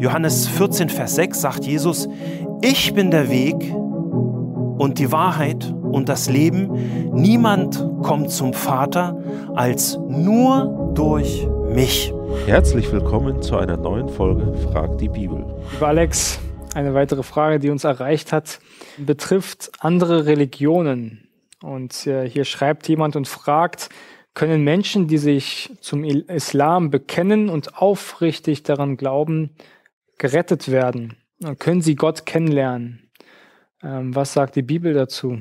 Johannes 14, Vers 6 sagt Jesus, ich bin der Weg und die Wahrheit und das Leben. Niemand kommt zum Vater als nur durch mich. Herzlich willkommen zu einer neuen Folge Frag die Bibel. Lieber Alex, eine weitere Frage, die uns erreicht hat, betrifft andere Religionen. Und äh, hier schreibt jemand und fragt, können Menschen, die sich zum Islam bekennen und aufrichtig daran glauben, gerettet werden? Können sie Gott kennenlernen? Ähm, was sagt die Bibel dazu?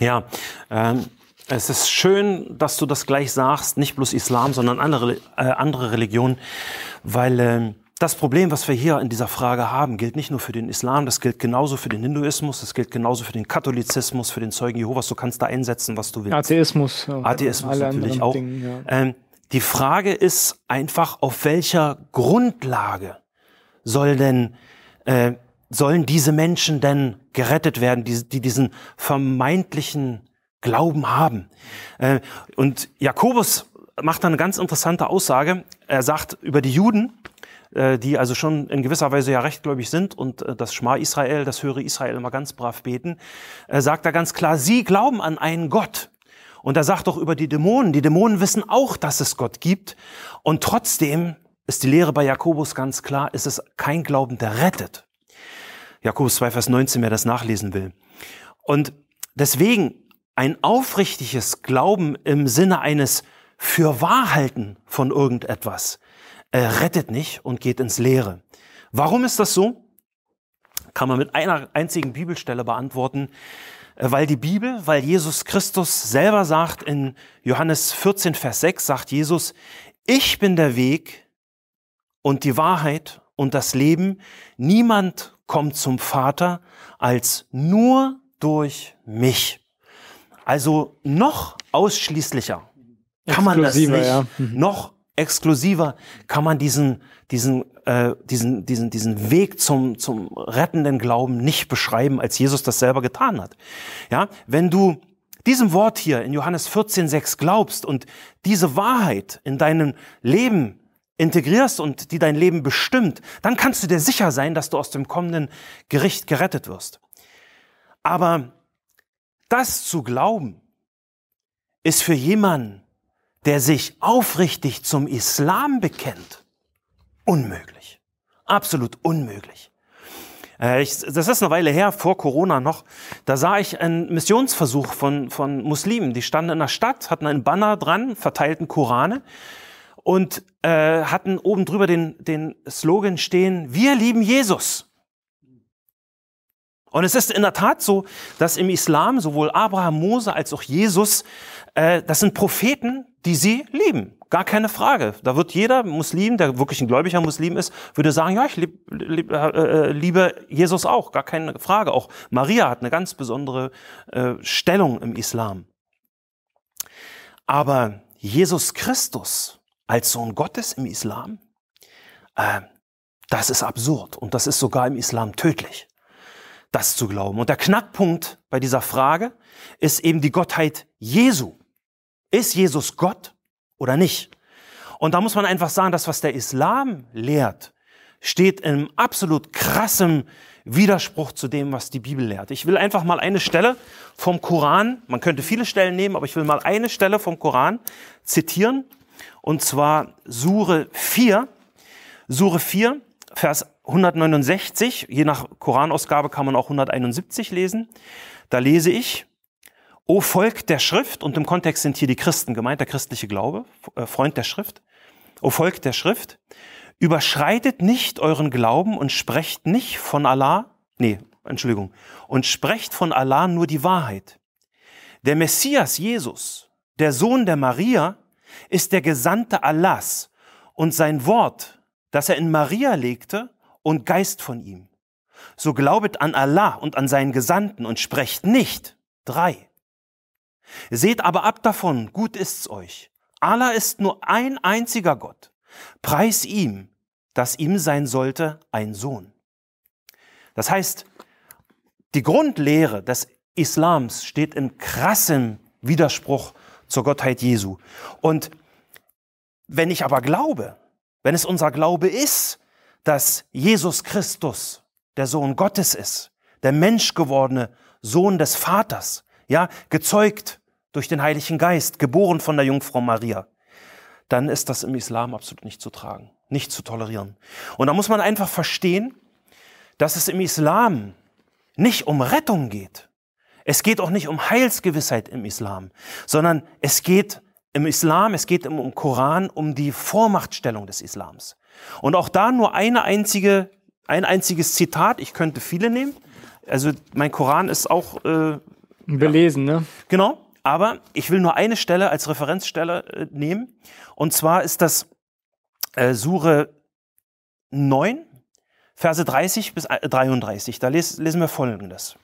Ja, ähm, es ist schön, dass du das gleich sagst, nicht bloß Islam, sondern andere, äh, andere Religionen, weil äh, das Problem, was wir hier in dieser Frage haben, gilt nicht nur für den Islam, das gilt genauso für den Hinduismus, das gilt genauso für den Katholizismus, für den Zeugen Jehovas. Du kannst da einsetzen, was du willst. Atheismus. Atheismus natürlich auch. Dingen, ja. ähm, die Frage ist einfach, auf welcher Grundlage soll denn, äh, sollen diese Menschen denn gerettet werden, die, die diesen vermeintlichen Glauben haben? Äh, und Jakobus macht da eine ganz interessante Aussage. Er sagt über die Juden, äh, die also schon in gewisser Weise ja rechtgläubig sind und äh, das Schma Israel, das höre Israel immer ganz brav beten, äh, sagt er ganz klar, sie glauben an einen Gott. Und er sagt doch über die Dämonen, die Dämonen wissen auch, dass es Gott gibt. Und trotzdem ist die Lehre bei Jakobus ganz klar, ist es kein Glauben, der rettet. Jakobus 2, Vers 19, wer das nachlesen will. Und deswegen ein aufrichtiges Glauben im Sinne eines Fürwahrhalten von irgendetwas äh, rettet nicht und geht ins Leere. Warum ist das so? Kann man mit einer einzigen Bibelstelle beantworten. Äh, weil die Bibel, weil Jesus Christus selber sagt in Johannes 14, Vers 6, sagt Jesus, ich bin der Weg und die Wahrheit und das Leben. Niemand kommt zum Vater als nur durch mich. Also noch ausschließlicher kann man das nicht. Ja. Mhm. Noch exklusiver kann man diesen, diesen, äh, diesen, diesen, diesen Weg zum, zum rettenden Glauben nicht beschreiben, als Jesus das selber getan hat. Ja, wenn du diesem Wort hier in Johannes 14,6 glaubst und diese Wahrheit in deinem Leben integrierst und die dein Leben bestimmt, dann kannst du dir sicher sein, dass du aus dem kommenden Gericht gerettet wirst. Aber das zu glauben, ist für jemanden, der sich aufrichtig zum Islam bekennt, unmöglich. Absolut unmöglich. Äh, ich, das ist eine Weile her, vor Corona noch. Da sah ich einen Missionsversuch von, von Muslimen. Die standen in der Stadt, hatten einen Banner dran, verteilten Korane und äh, hatten oben drüber den, den Slogan stehen, wir lieben Jesus. Und es ist in der Tat so, dass im Islam sowohl Abraham, Mose als auch Jesus, äh, das sind Propheten, die sie lieben. Gar keine Frage. Da wird jeder Muslim, der wirklich ein gläubiger Muslim ist, würde sagen, ja, ich lieb, lieb, äh, äh, liebe Jesus auch. Gar keine Frage. Auch Maria hat eine ganz besondere äh, Stellung im Islam. Aber Jesus Christus als Sohn Gottes im Islam, äh, das ist absurd und das ist sogar im Islam tödlich, das zu glauben. Und der Knackpunkt bei dieser Frage ist eben die Gottheit Jesu. Ist Jesus Gott oder nicht? Und da muss man einfach sagen, das, was der Islam lehrt, steht in absolut krassem Widerspruch zu dem, was die Bibel lehrt. Ich will einfach mal eine Stelle vom Koran, man könnte viele Stellen nehmen, aber ich will mal eine Stelle vom Koran zitieren, und zwar Sure 4, Sure 4, Vers 169, je nach Koranausgabe kann man auch 171 lesen. Da lese ich, O Volk der Schrift, und im Kontext sind hier die Christen gemeint, der christliche Glaube, äh, Freund der Schrift. O Volk der Schrift, überschreitet nicht euren Glauben und sprecht nicht von Allah, nee, Entschuldigung, und sprecht von Allah nur die Wahrheit. Der Messias Jesus, der Sohn der Maria, ist der Gesandte Allahs und sein Wort, das er in Maria legte, und Geist von ihm. So glaubet an Allah und an seinen Gesandten und sprecht nicht drei Seht aber ab davon, gut ist's euch. Allah ist nur ein einziger Gott. Preis ihm, dass ihm sein sollte ein Sohn. Das heißt, die Grundlehre des Islams steht in krassem Widerspruch zur Gottheit Jesu. Und wenn ich aber glaube, wenn es unser Glaube ist, dass Jesus Christus der Sohn Gottes ist, der menschgewordene Sohn des Vaters, ja, gezeugt durch den Heiligen Geist, geboren von der Jungfrau Maria, dann ist das im Islam absolut nicht zu tragen, nicht zu tolerieren. Und da muss man einfach verstehen, dass es im Islam nicht um Rettung geht. Es geht auch nicht um Heilsgewissheit im Islam, sondern es geht im Islam, es geht im Koran um die Vormachtstellung des Islams. Und auch da nur eine einzige, ein einziges Zitat, ich könnte viele nehmen. Also mein Koran ist auch äh, belesen, ja. ne? Genau, aber ich will nur eine Stelle als Referenzstelle äh, nehmen. Und zwar ist das äh, Sure 9, Verse 30 bis 33. Da les, lesen wir folgendes.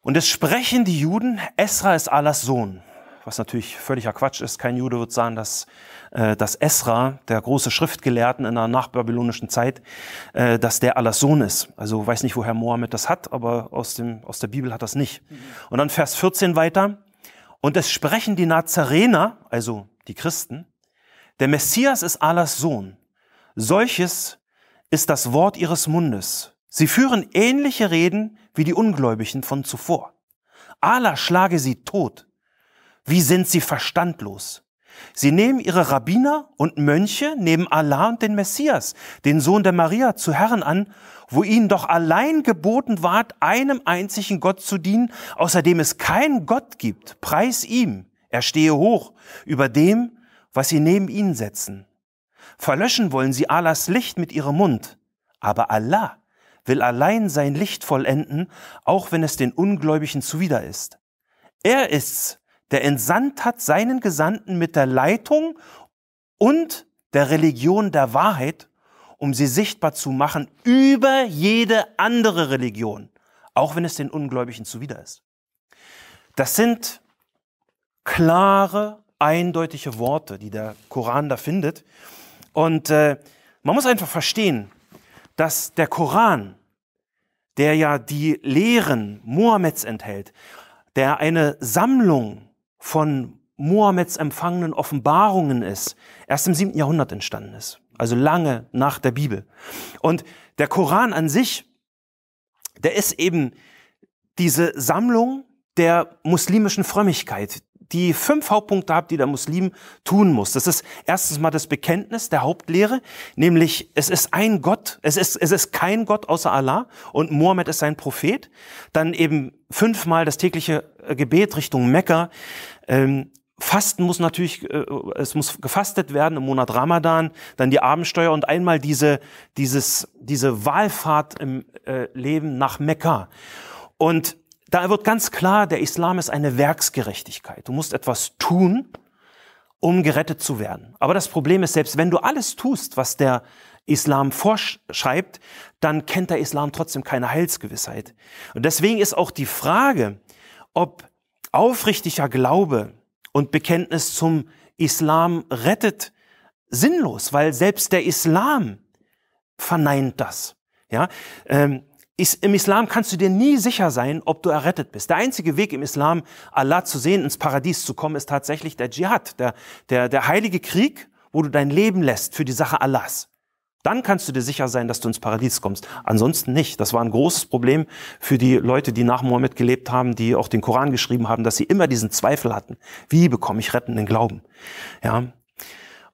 Und es sprechen die Juden, Esra ist Allahs Sohn was natürlich völliger Quatsch ist. Kein Jude wird sagen, dass, äh, dass Esra, der große Schriftgelehrten in der nachbabylonischen Zeit, äh, dass der Allahs Sohn ist. Also weiß nicht, woher Mohammed das hat, aber aus, dem, aus der Bibel hat das nicht. Mhm. Und dann Vers 14 weiter. Und es sprechen die Nazarener, also die Christen, der Messias ist Allahs Sohn. Solches ist das Wort ihres Mundes. Sie führen ähnliche Reden wie die Ungläubigen von zuvor. Allah schlage sie tot. Wie sind sie verstandlos? Sie nehmen ihre Rabbiner und Mönche neben Allah und den Messias, den Sohn der Maria, zu Herren an, wo ihnen doch allein geboten ward, einem einzigen Gott zu dienen, außerdem es keinen Gott gibt. Preis ihm, er stehe hoch über dem, was sie neben ihnen setzen. Verlöschen wollen sie Allahs Licht mit ihrem Mund, aber Allah will allein sein Licht vollenden, auch wenn es den Ungläubigen zuwider ist. Er ist's, der entsandt hat seinen Gesandten mit der Leitung und der Religion der Wahrheit, um sie sichtbar zu machen über jede andere Religion, auch wenn es den Ungläubigen zuwider ist. Das sind klare, eindeutige Worte, die der Koran da findet. Und äh, man muss einfach verstehen, dass der Koran, der ja die Lehren Mohammeds enthält, der eine Sammlung von Mohammeds empfangenen Offenbarungen ist, erst im siebten Jahrhundert entstanden ist. Also lange nach der Bibel. Und der Koran an sich, der ist eben diese Sammlung der muslimischen Frömmigkeit, die fünf Hauptpunkte hat, die der Muslim tun muss. Das ist erstens mal das Bekenntnis der Hauptlehre, nämlich es ist ein Gott, es ist, es ist kein Gott außer Allah und Mohammed ist sein Prophet. Dann eben fünfmal das tägliche äh, Gebet Richtung Mekka. Ähm, Fasten muss natürlich, äh, es muss gefastet werden im Monat Ramadan, dann die Abendsteuer und einmal diese, dieses, diese Wahlfahrt im äh, Leben nach Mekka. Und da wird ganz klar, der Islam ist eine Werksgerechtigkeit. Du musst etwas tun, um gerettet zu werden. Aber das Problem ist, selbst wenn du alles tust, was der Islam vorschreibt, dann kennt der Islam trotzdem keine Heilsgewissheit. Und deswegen ist auch die Frage, ob aufrichtiger Glaube und Bekenntnis zum Islam rettet, sinnlos, weil selbst der Islam verneint das. Ja, ähm, im Islam kannst du dir nie sicher sein, ob du errettet bist. Der einzige Weg im Islam, Allah zu sehen, ins Paradies zu kommen, ist tatsächlich der Dschihad, der, der, der heilige Krieg, wo du dein Leben lässt für die Sache Allahs. Dann kannst du dir sicher sein, dass du ins Paradies kommst. Ansonsten nicht. Das war ein großes Problem für die Leute, die nach Mohammed gelebt haben, die auch den Koran geschrieben haben, dass sie immer diesen Zweifel hatten. Wie bekomme ich rettenden Glauben? Ja.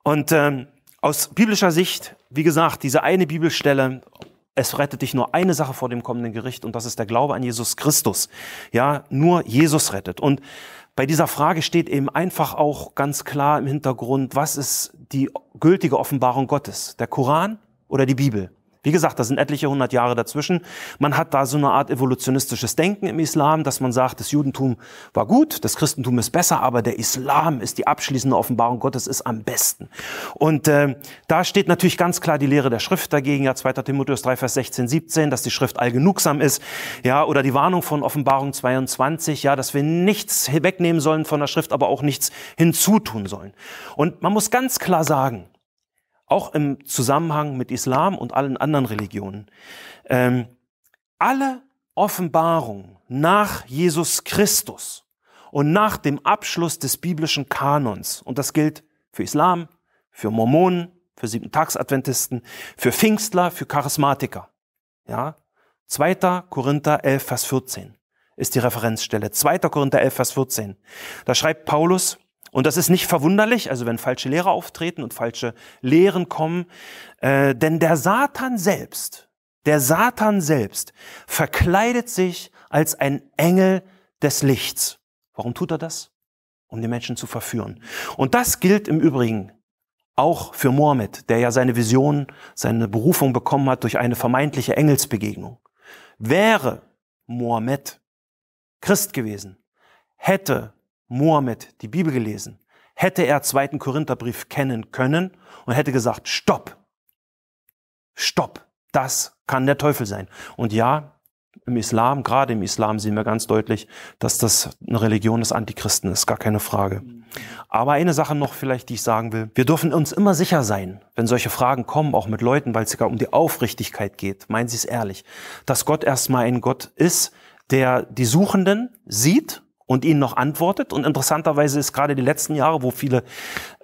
Und ähm, aus biblischer Sicht, wie gesagt, diese eine Bibelstelle es rettet dich nur eine Sache vor dem kommenden Gericht und das ist der Glaube an Jesus Christus. Ja, nur Jesus rettet. Und bei dieser Frage steht eben einfach auch ganz klar im Hintergrund, was ist die gültige Offenbarung Gottes? Der Koran oder die Bibel? Wie gesagt, da sind etliche hundert Jahre dazwischen. Man hat da so eine Art evolutionistisches Denken im Islam, dass man sagt, das Judentum war gut, das Christentum ist besser, aber der Islam ist die abschließende Offenbarung Gottes, ist am besten. Und äh, da steht natürlich ganz klar die Lehre der Schrift dagegen, ja 2. Timotheus 3, Vers 16, 17, dass die Schrift allgenugsam ist, ja, oder die Warnung von Offenbarung 22, ja, dass wir nichts wegnehmen sollen von der Schrift, aber auch nichts hinzutun sollen. Und man muss ganz klar sagen, auch im Zusammenhang mit Islam und allen anderen Religionen. Ähm, alle Offenbarung nach Jesus Christus und nach dem Abschluss des biblischen Kanons, und das gilt für Islam, für Mormonen, für Siebentagsadventisten, für Pfingstler, für Charismatiker. Ja? 2. Korinther 11, Vers 14 ist die Referenzstelle. 2. Korinther 11, Vers 14. Da schreibt Paulus, und das ist nicht verwunderlich, also wenn falsche Lehrer auftreten und falsche Lehren kommen, äh, denn der Satan selbst, der Satan selbst verkleidet sich als ein Engel des Lichts. Warum tut er das? Um die Menschen zu verführen. Und das gilt im Übrigen auch für Mohammed, der ja seine Vision, seine Berufung bekommen hat durch eine vermeintliche Engelsbegegnung. Wäre Mohammed Christ gewesen, hätte Mohammed die Bibel gelesen, hätte er zweiten Korintherbrief kennen können und hätte gesagt, stopp, stopp, das kann der Teufel sein. Und ja, im Islam, gerade im Islam sehen wir ganz deutlich, dass das eine Religion des Antichristen ist, gar keine Frage. Aber eine Sache noch vielleicht, die ich sagen will. Wir dürfen uns immer sicher sein, wenn solche Fragen kommen, auch mit Leuten, weil es sogar um die Aufrichtigkeit geht, meinen Sie es ehrlich, dass Gott erstmal ein Gott ist, der die Suchenden sieht und ihnen noch antwortet. Und interessanterweise ist gerade die letzten Jahre, wo viele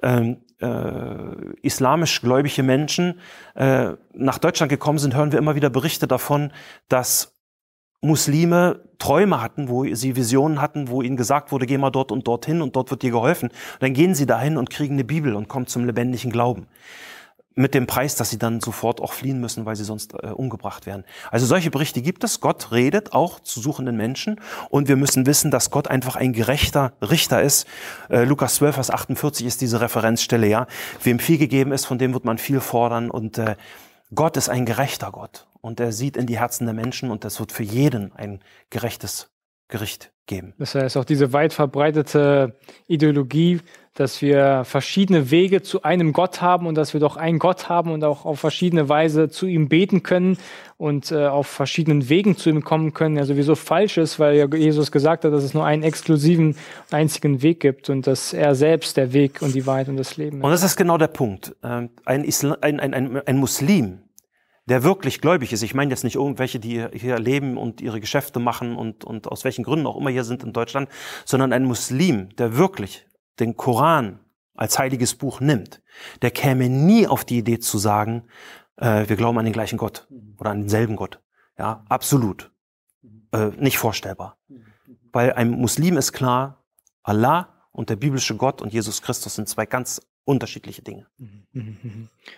ähm, äh, islamisch gläubige Menschen äh, nach Deutschland gekommen sind, hören wir immer wieder Berichte davon, dass Muslime Träume hatten, wo sie Visionen hatten, wo ihnen gesagt wurde, geh mal dort und dorthin und dort wird dir geholfen. Und dann gehen sie dahin und kriegen eine Bibel und kommen zum lebendigen Glauben mit dem Preis, dass sie dann sofort auch fliehen müssen, weil sie sonst äh, umgebracht werden. Also solche Berichte gibt es. Gott redet auch zu suchenden Menschen und wir müssen wissen, dass Gott einfach ein gerechter Richter ist. Äh, Lukas 12, Vers 48 ist diese Referenzstelle, ja. Wem viel gegeben ist, von dem wird man viel fordern und äh, Gott ist ein gerechter Gott und er sieht in die Herzen der Menschen und es wird für jeden ein gerechtes Gericht geben. Das heißt auch diese weit verbreitete Ideologie, dass wir verschiedene Wege zu einem Gott haben und dass wir doch einen Gott haben und auch auf verschiedene Weise zu ihm beten können und äh, auf verschiedenen Wegen zu ihm kommen können, ja sowieso falsch ist, weil Jesus gesagt hat, dass es nur einen exklusiven, einzigen Weg gibt und dass er selbst der Weg und die Wahrheit und das Leben ist. Und das ist genau der Punkt. Ähm, ein, Islam, ein, ein, ein, ein Muslim, der wirklich gläubig ist, ich meine jetzt nicht irgendwelche, die hier leben und ihre Geschäfte machen und, und aus welchen Gründen auch immer hier sind in Deutschland, sondern ein Muslim, der wirklich den Koran als heiliges Buch nimmt, der käme nie auf die Idee zu sagen, äh, wir glauben an den gleichen Gott oder an denselben Gott. Ja, absolut. Äh, nicht vorstellbar. Weil ein Muslim ist klar, Allah und der biblische Gott und Jesus Christus sind zwei ganz unterschiedliche Dinge.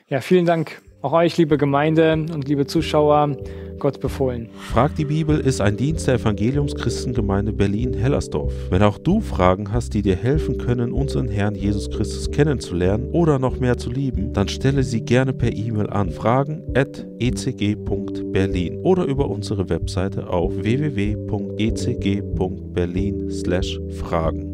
Ja, vielen Dank auch euch, liebe Gemeinde und liebe Zuschauer. Gott befohlen. Frag die Bibel ist ein Dienst der Evangeliumschristengemeinde Berlin-Hellersdorf. Wenn auch du Fragen hast, die dir helfen können, unseren Herrn Jesus Christus kennenzulernen oder noch mehr zu lieben, dann stelle sie gerne per E-Mail an fragen.ecg.berlin oder über unsere Webseite auf www.ecg.berlin/fragen.